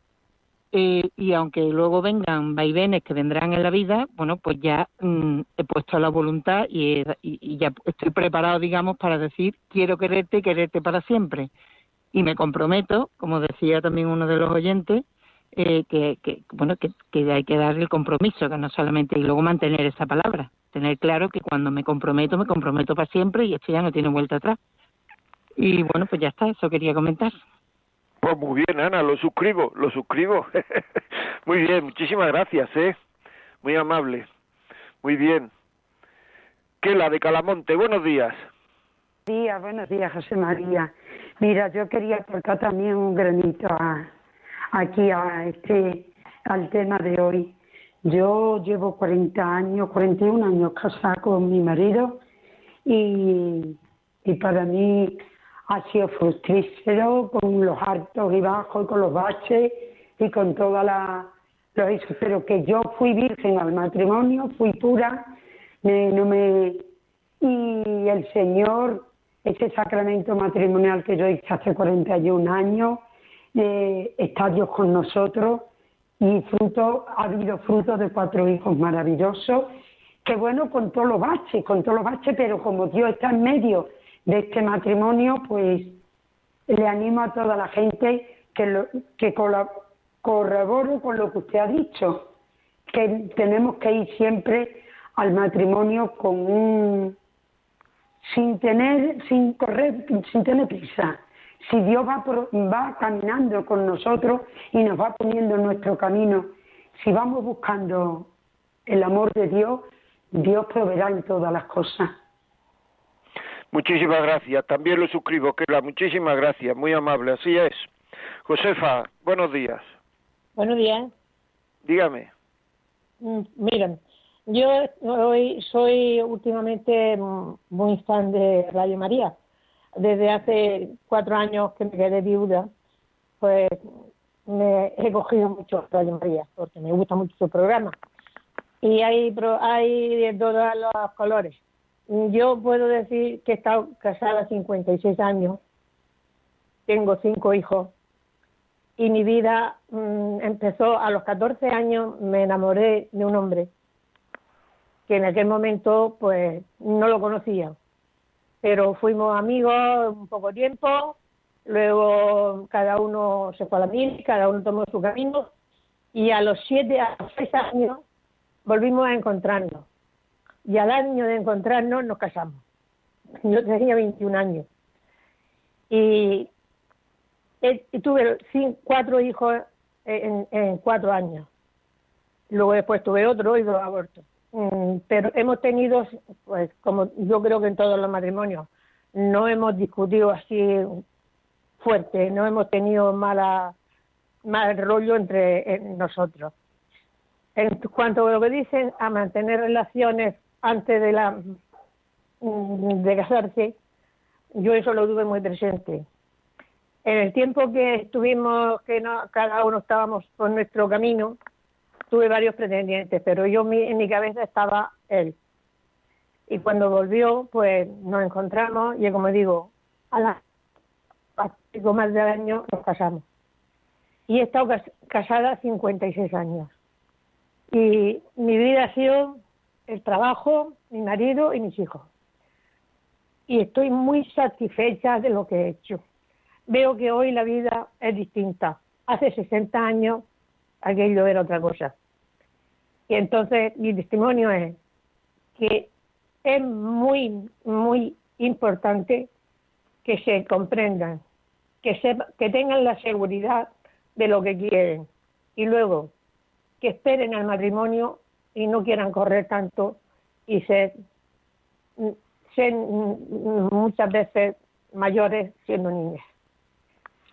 eh, y aunque luego vengan vaivenes que vendrán en la vida, bueno, pues ya mm, he puesto la voluntad y, he- y- ya estoy preparado, digamos, para decir quiero quererte y quererte para siempre. Y me comprometo, como decía también uno de los oyentes, eh, que, que, bueno que, que hay que dar el compromiso que no solamente y luego mantener esa palabra tener claro que cuando me comprometo me comprometo para siempre y esto ya no tiene vuelta atrás y bueno pues ya está eso quería comentar Pues muy bien, Ana, lo suscribo, lo suscribo. muy bien, muchísimas gracias, ¿eh? Muy amable. Muy bien. ¿Qué la de Calamonte? Buenos días. días, buenos días, José María. Mira, yo quería aportar también un granito a, aquí a este, al tema de hoy. Yo llevo 40 años, 41 años casada con mi marido y, y para mí ha sido frustrífero con los altos y bajos, con los baches y con toda la lo hizo, pero que yo fui virgen al matrimonio, fui pura, me- no me y el Señor, ese sacramento matrimonial que yo hice hace 41 años, eh, está Dios con nosotros y fruto, ha habido fruto de cuatro hijos maravillosos, que bueno, con todos los baches, con todos los baches, pero como Dios está en medio de este matrimonio, pues le animo a toda la gente que, lo, que corrobore con lo que usted ha dicho, que tenemos que ir siempre al matrimonio con un sin tener, sin correr, sin tener prisa. Si Dios va, por- va caminando con nosotros y nos va poniendo en nuestro camino, si vamos buscando el amor de Dios, Dios proveerá en todas las cosas. Muchísimas gracias. También lo suscribo, que la muchísimas gracias. Muy amable. Así es. Josefa, buenos días. Buenos días. Dígame. Mm, Miren, yo hoy soy últimamente muy fan de Radio María. Desde hace cuatro años que me quedé viuda, pues me he cogido mucho Radio María, porque me gusta mucho su programa. Y hay, hay de todos los colores. Yo puedo decir que he estado casada 56 años, tengo cinco hijos, y mi vida mm, empezó a los 14 años, me enamoré de un hombre que en aquel momento pues no lo conocía, pero fuimos amigos un poco tiempo, luego cada uno se fue a la mil, cada uno tomó su camino y a los siete, a los seis años volvimos a encontrarnos y al año de encontrarnos nos casamos. Yo tenía 21 años y eh, tuve cin- cuatro hijos en, en cuatro años. Luego después tuve otro y dos abortos. Mm, Pero hemos tenido, pues como yo creo que en todos los matrimonios, no hemos discutido así fuerte, no hemos tenido mala, mal rollo entre nosotros. En cuanto a lo que dicen, a mantener relaciones antes de la mm, de casarse, yo eso lo tuve muy presente. En el tiempo que estuvimos, que no- cada uno estábamos por nuestro camino, tuve varios pretendientes, pero yo mi- en mi cabeza estaba él. Y cuando volvió, pues nos encontramos y como digo, a la a poco más de año nos casamos. Y he estado cas- casada 56 años. Y mi vida ha sido el trabajo, mi marido y mis hijos. Y estoy muy satisfecha de lo que he hecho veo que hoy la vida es distinta. Hace 60 años aquello era otra cosa. Y entonces mi testimonio es que es muy, muy importante que se comprendan, que, sepa- que tengan la seguridad de lo que quieren y luego que esperen al matrimonio y no quieran correr tanto y ser, ser muchas veces mayores siendo niñas.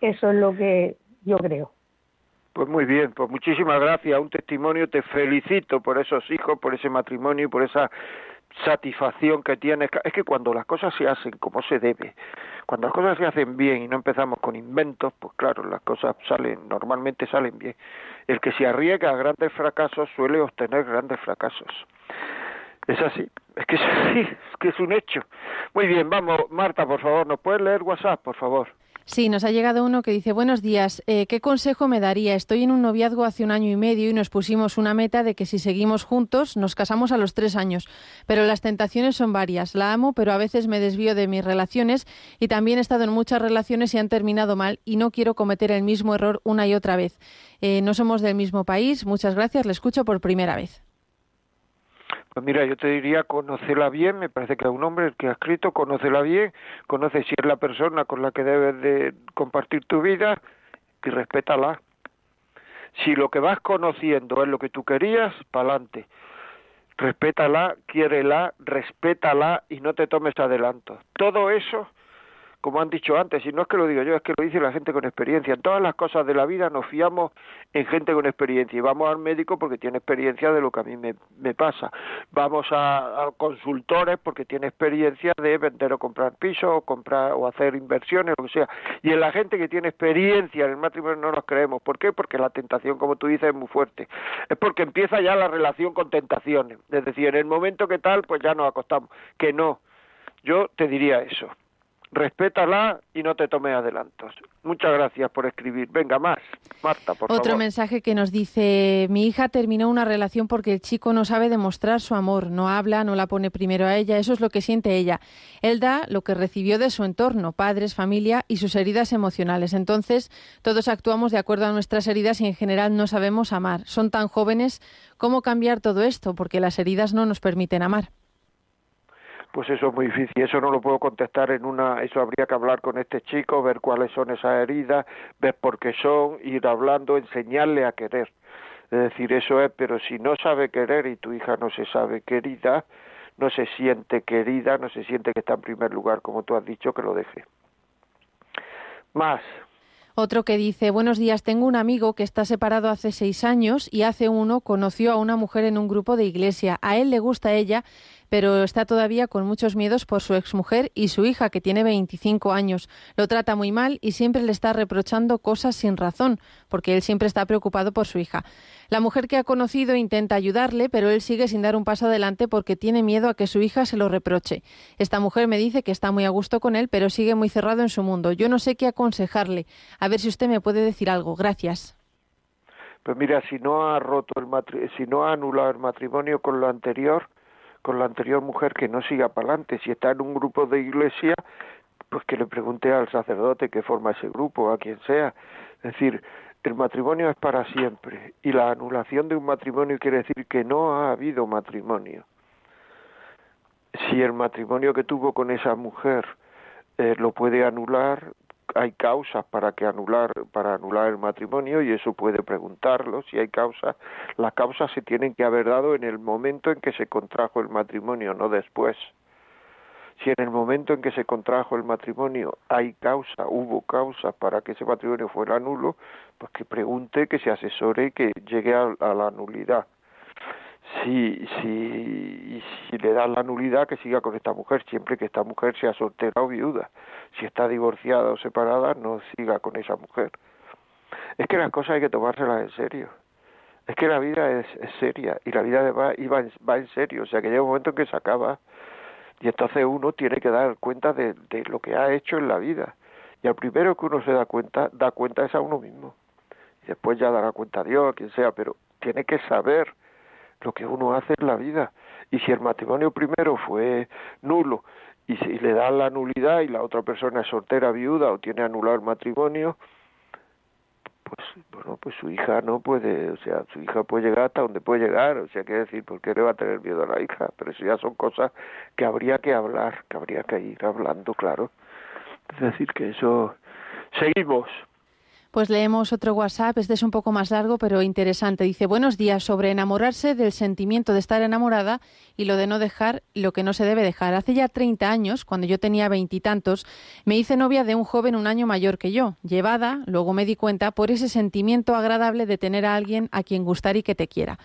Eso es lo que yo creo. Pues muy bien, pues muchísimas gracias. Un testimonio, te felicito por esos hijos, por ese matrimonio y por esa satisfacción que tienes. Es que cuando las cosas se hacen como se debe, cuando las cosas se hacen bien y no empezamos con inventos, pues claro, las cosas salen, normalmente salen bien. El que se arriesga a grandes fracasos suele obtener grandes fracasos. Es así, es que es así, es que es un hecho. Muy bien, vamos, Marta, por favor, ¿nos puedes leer WhatsApp, por favor? Sí, nos ha llegado uno que dice, buenos días, eh, ¿qué consejo me daría? Estoy en un noviazgo hace un año y medio y nos pusimos una meta de que si seguimos juntos nos casamos a los tres años, pero las tentaciones son varias. La amo, pero a veces me desvío de mis relaciones y también he estado en muchas relaciones y han terminado mal y no quiero cometer el mismo error una y otra vez. Eh, no somos del mismo país, muchas gracias, le escucho por primera vez. Pues mira, yo te diría, conócela bien, me parece que es un hombre el que ha escrito, conócela bien, conoce si es la persona con la que debes de compartir tu vida y respétala. Si lo que vas conociendo es lo que tú querías, pa'lante. Respétala, quiérela, respétala y no te tomes adelantos. Todo eso, como han dicho antes, y no es que lo digo yo, es que lo dice la gente con experiencia. En todas las cosas de la vida nos fiamos en gente con experiencia y vamos al médico porque tiene experiencia de lo que a mí me, me pasa. Vamos a, consultores porque tiene experiencia de vender o comprar pisos o comprar o hacer inversiones, lo que sea. Y en la gente que tiene experiencia en el matrimonio no nos creemos. ¿Por qué? Porque la tentación, como tú dices, es muy fuerte. Es porque empieza ya la relación con tentaciones. Es decir, en el momento que tal, pues ya nos acostamos. Que no. Yo te diría eso respétala y no te tomes adelantos. Muchas gracias por escribir. Venga, más. Marta, por Otro favor. mensaje que nos dice, mi hija terminó una relación porque el chico no sabe demostrar su amor, no habla, no la pone primero a ella, eso es lo que siente ella. Él da lo que recibió de su entorno, padres, familia y sus heridas emocionales. Entonces, todos actuamos de acuerdo a nuestras heridas y en general no sabemos amar. Son tan jóvenes, ¿cómo cambiar todo esto? Porque las heridas no nos permiten amar. Pues eso es muy difícil, eso no lo puedo contestar en una, eso habría que hablar con este chico, ver cuáles son esas heridas, ver por qué son, ir hablando, enseñarle a querer. Es decir, eso es, pero si no sabe querer y tu hija no se sabe querida, no se siente querida, no se siente que está en primer lugar, como tú has dicho, que lo deje. Más. Otro que dice, buenos días, tengo un amigo que está separado hace seis años y hace uno conoció a una mujer en un grupo de iglesia. A él le gusta ella, pero está todavía con muchos miedos por su exmujer y su hija, que tiene 25 años. Lo trata muy mal y siempre le está reprochando cosas sin razón, porque él siempre está preocupado por su hija. La mujer que ha conocido intenta ayudarle, pero él sigue sin dar un paso adelante porque tiene miedo a que su hija se lo reproche. Esta mujer me dice que está muy a gusto con él, pero sigue muy cerrado en su mundo. Yo no sé qué aconsejarle. A ver si usted me puede decir algo. Gracias. Pues mira, si no ha roto el si no ha anulado el matrimonio con lo anterior, con la anterior mujer que no siga para adelante. Si está en un grupo de iglesia, pues que le pregunte al sacerdote que forma ese grupo, a quien sea. Es decir, el matrimonio es para siempre y la anulación de un matrimonio quiere decir que no ha habido matrimonio. Si el matrimonio que tuvo con esa mujer eh, lo puede anular, hay causas para que anular para anular el matrimonio y eso puede preguntarlo si hay causas. Las causas se tienen que haber dado en el momento en que se contrajo el matrimonio no después. Si en el momento en que se contrajo el matrimonio hay causa hubo causa para que ese matrimonio fuera nulo pues que pregunte que se asesore y que llegue a, a la nulidad si, si, si le dan la nulidad, que siga con esta mujer, siempre que esta mujer sea soltera o viuda. Si está divorciada o separada, no siga con esa mujer. Es que las cosas hay que tomárselas en serio. Es que la vida es, seria y la vida va, va, va en serio. O sea que llega un momento en que se acaba y entonces uno tiene que dar cuenta de, de lo que ha hecho en la vida. Y al primero que uno se da cuenta, da cuenta es a uno mismo. Y después ya dará cuenta a Dios, a quien sea, pero tiene que saber lo que uno hace en la vida. Y si el matrimonio primero fue nulo y si le da la nulidad y la otra persona es soltera, viuda o tiene anulado el matrimonio, pues bueno, pues su hija no puede, o sea, su hija puede llegar hasta donde puede llegar, o sea, qué decir, ¿por qué le va a tener miedo a la hija? Pero eso ya son cosas que habría que hablar, que habría que ir hablando, claro. Es decir, que eso... Seguimos. Pues leemos otro WhatsApp, este es un poco más largo pero interesante. Dice, buenos días, sobre enamorarse del sentimiento de estar enamorada y lo de no dejar lo que no se debe dejar. Hace ya 30 años, cuando yo tenía veintitantos, me hice novia de un joven un año mayor que yo, llevada, luego me di cuenta, por ese sentimiento agradable de tener a alguien a quien gustar y que te quiera.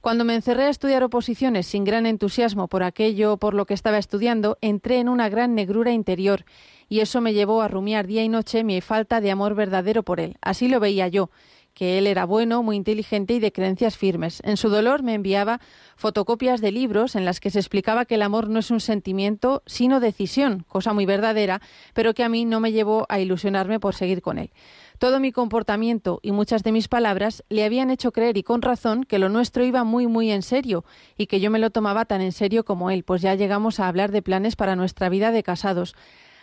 Cuando me encerré a estudiar oposiciones sin gran entusiasmo por aquello por lo que estaba estudiando, entré en una gran negrura interior y eso me llevó a rumiar día y noche mi falta de amor verdadero por él. Así lo veía yo que él era bueno, muy inteligente y de creencias firmes. En su dolor me enviaba fotocopias de libros en las que se explicaba que el amor no es un sentimiento, sino decisión, cosa muy verdadera, pero que a mí no me llevó a ilusionarme por seguir con él. Todo mi comportamiento y muchas de mis palabras le habían hecho creer y con razón que lo nuestro iba muy muy en serio y que yo me lo tomaba tan en serio como él, pues ya llegamos a hablar de planes para nuestra vida de casados.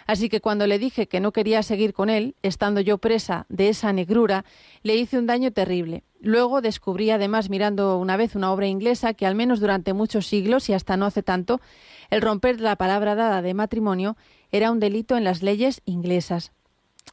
Así que cuando le dije que no quería seguir con él, estando yo presa de esa negrura, le hice un daño terrible. Luego descubrí, además, mirando una vez una obra inglesa, que al menos durante muchos siglos y hasta no hace tanto, el romper la palabra dada de matrimonio era un delito en las leyes inglesas.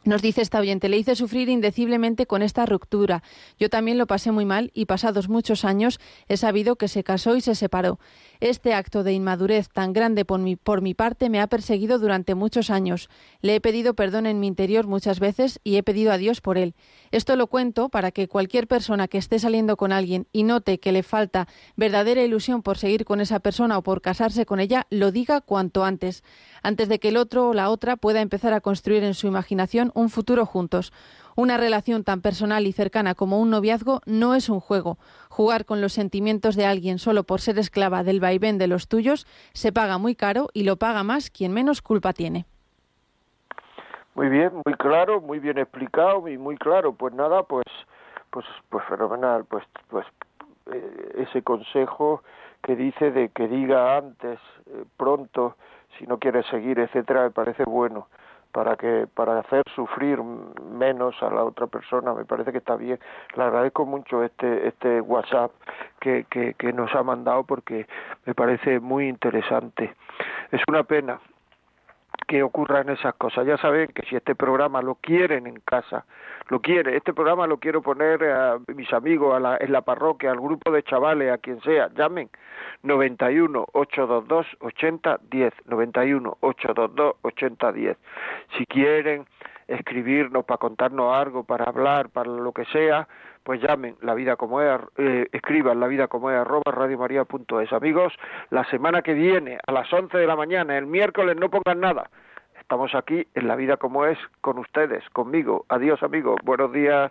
Nos dice esta oyente, le hice sufrir indeciblemente con esta ruptura. Yo también lo pasé muy mal y pasados muchos años he sabido que se casó y se separó. Este acto de inmadurez tan grande por mi, parte me ha perseguido durante muchos años. Le he pedido perdón en mi interior muchas veces y he pedido a Dios por él. Esto lo cuento para que cualquier persona que esté saliendo con alguien y note que le falta verdadera ilusión por seguir con esa persona o por casarse con ella, lo diga cuanto antes, antes de que el otro o la otra pueda empezar a construir en su imaginación un futuro juntos. Una relación tan personal y cercana como un noviazgo no es un juego. Jugar con los sentimientos de alguien solo por ser esclava del vaivén de los tuyos se paga muy caro y lo paga más quien menos culpa tiene. Muy bien, muy claro, muy bien explicado y muy claro. Pues nada, pues, pues, pues fenomenal. Pues, pues eh, ese consejo que dice de que diga antes, eh, pronto, si no quiere seguir, etcétera, me parece bueno para que para hacer sufrir menos a la otra persona me parece que está bien. Le agradezco mucho este este WhatsApp que, que, que nos ha mandado porque me parece muy interesante. Es una pena que ocurran esas cosas. Ya saben que si este programa lo quieren en casa, lo quiere, este programa lo quiero poner a mis amigos, a la, en la parroquia, al grupo de chavales, a quien sea, llamen 91 822 8010, 91 822 8010. Si quieren escribirnos para contarnos algo, para hablar, para lo que sea, pues llamen la vida como es, eh, escriban la vida como es arroba radiomaria.es. Amigos, la semana que viene a las 11 de la mañana, el miércoles, no pongan nada. Estamos aquí en la vida como es con ustedes, conmigo. Adiós amigos, buenos días.